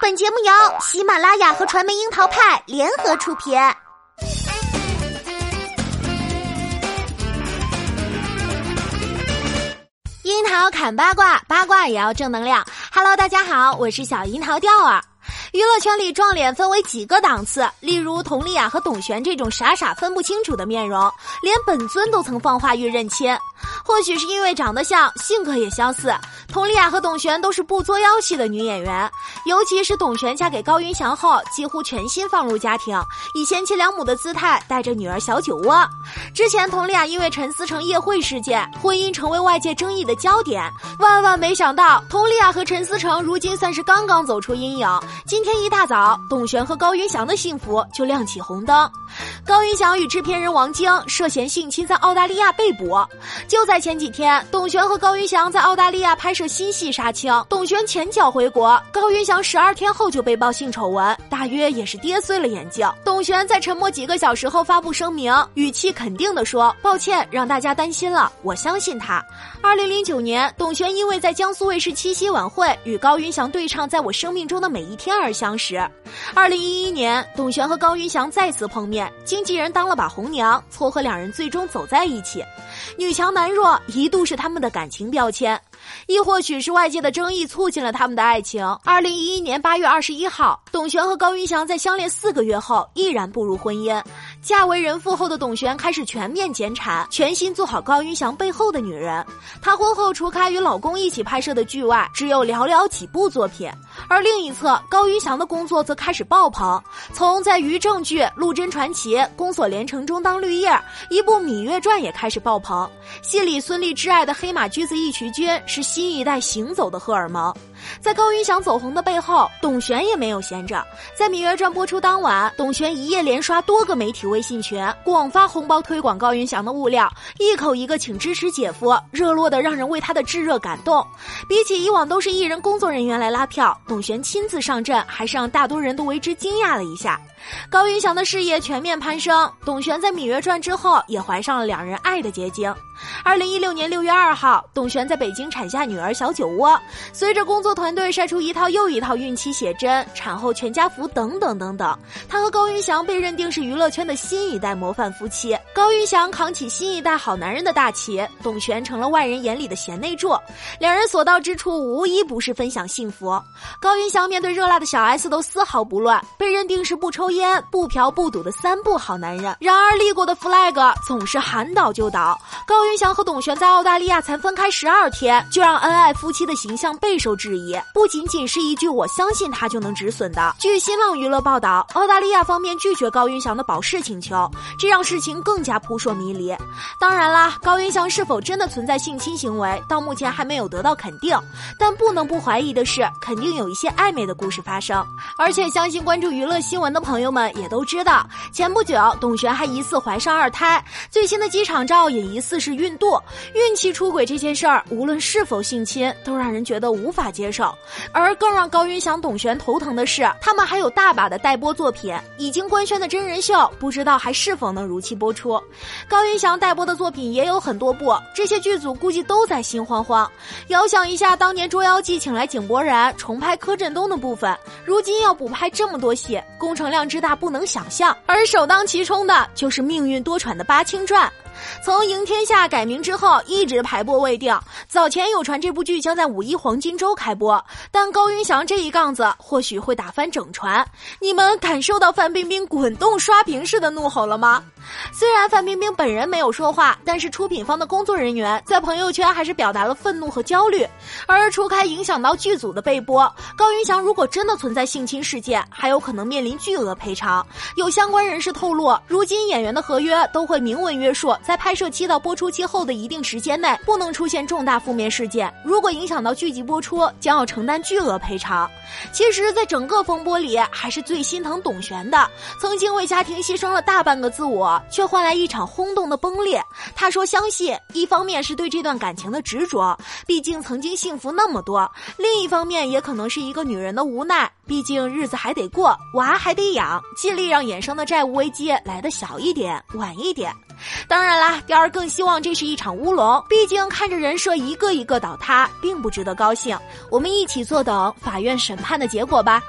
本节目由喜马拉雅和传媒樱桃派联合出品。樱桃砍八卦，八卦也要正能量。Hello，大家好，我是小樱桃调儿。娱乐圈里撞脸分为几个档次，例如佟丽娅和董璇这种傻傻分不清楚的面容，连本尊都曾放话欲认亲。或许是因为长得像，性格也相似，佟丽娅和董璇都是不作妖系的女演员。尤其是董璇嫁给高云翔后，几乎全心放入家庭，以贤妻良母的姿态带着女儿小酒窝。之前佟丽娅因为陈思诚夜会事件，婚姻成为外界争议的焦点。万万没想到，佟丽娅和陈思诚如今算是刚刚走出阴影。今天一大早，董璇和高云翔的幸福就亮起红灯。高云翔与制片人王晶涉嫌性侵，在澳大利亚被捕。就在前几天，董璇和高云翔在澳大利亚拍摄新戏杀青，董璇前脚回国，高云翔十二天后就被曝性丑闻，大约也是跌碎了眼镜。董璇在沉默几个小时后发布声明，语气肯定地说：“抱歉，让大家担心了，我相信他。”二零零九年，董璇因为在江苏卫视七夕晚会与高云翔对唱《在我生命中的每一天》而相识。二零一一年，董璇和高云翔再次碰面，经纪人当了把红娘，撮合两人最终走在一起。女强男弱一度是他们的感情标签，一或许是外界的争议促进了他们的爱情。二零一一年八月二十一号，董璇和高云翔在相恋四个月后毅然步入婚姻。嫁为人妇后的董璇开始全面减产，全心做好高云翔背后的女人。她婚后除开与老公一起拍摄的剧外，只有寥寥几部作品。而另一侧，高云翔的工作则开始爆棚，从在于正剧《陆贞传奇》《宫锁连城》中当绿叶，一部《芈月传》也开始爆棚。戏里孙俪挚爱的黑马驹子义渠君是新一代行走的荷尔蒙。在高云翔走红的背后，董璇也没有闲着。在《芈月传》播出当晚，董璇一夜连刷多个媒体微信群，广发红包推广高云翔的物料，一口一个请支持姐夫，热络的让人为他的炙热感动。比起以往都是艺人工作人员来拉票，董璇亲自上阵，还是让大多人都为之惊讶了一下。高云翔的事业全面攀升，董璇在《芈月传》之后也怀上了两人爱的结晶。二零一六年六月二号，董璇在北京产下女儿小酒窝。随着工作团队晒出一套又一套孕期写真、产后全家福等等等等，她和高云翔被认定是娱乐圈的新一代模范夫妻。高云翔扛起新一代好男人的大旗，董璇成了外人眼里的贤内助。两人所到之处无一不是分享幸福。高云翔面对热辣的小 S 都丝毫不乱，被认定是不抽烟、不嫖、不赌的三不好男人。然而立过的 flag 总是喊倒就倒。高云翔和董璇在澳大利亚才分开十二天，就让恩爱夫妻的形象备受质疑。不仅仅是一句“我相信他就能止损”的。据新浪娱乐报道，澳大利亚方面拒绝高云翔的保释请求，这让事情更加扑朔迷离。当然啦，高云翔是否真的存在性侵行为，到目前还没有得到肯定。但不能不怀疑的是，肯定有一些暧昧的故事发生。而且，相信关注娱乐新闻的朋友们也都知道，前不久董璇还疑似怀上二胎，最新的机场照也疑似。是孕肚、孕期出轨这件事儿，无论是否性侵，都让人觉得无法接受。而更让高云翔、董璇头疼的是，他们还有大把的待播作品，已经官宣的真人秀，不知道还是否能如期播出。高云翔待播的作品也有很多部，这些剧组估计都在心慌慌。遥想一下，当年《捉妖记》请来井柏然重拍柯震东的部分，如今要补拍这么多戏，工程量之大不能想象。而首当其冲的就是命运多舛的《八清传》。从赢天下改名之后，一直排播未定。早前有传这部剧将在五一黄金周开播，但高云翔这一杠子或许会打翻整船。你们感受到范冰冰滚动刷屏式的怒吼了吗？虽然范冰冰本人没有说话，但是出品方的工作人员在朋友圈还是表达了愤怒和焦虑。而除开影响到剧组的被播，高云翔如果真的存在性侵事件，还有可能面临巨额赔偿。有相关人士透露，如今演员的合约都会明文约束。在拍摄期到播出期后的一定时间内，不能出现重大负面事件。如果影响到剧集播出，将要承担巨额赔偿。其实，在整个风波里，还是最心疼董璇的。曾经为家庭牺牲了大半个自我，却换来一场轰动的崩裂。他说：“相信，一方面是对这段感情的执着，毕竟曾经幸福那么多；另一方面，也可能是一个女人的无奈。”毕竟日子还得过，娃还得养，尽力让衍生的债务危机来的小一点、晚一点。当然啦，雕儿更希望这是一场乌龙，毕竟看着人设一个一个倒塌，并不值得高兴。我们一起坐等法院审判的结果吧。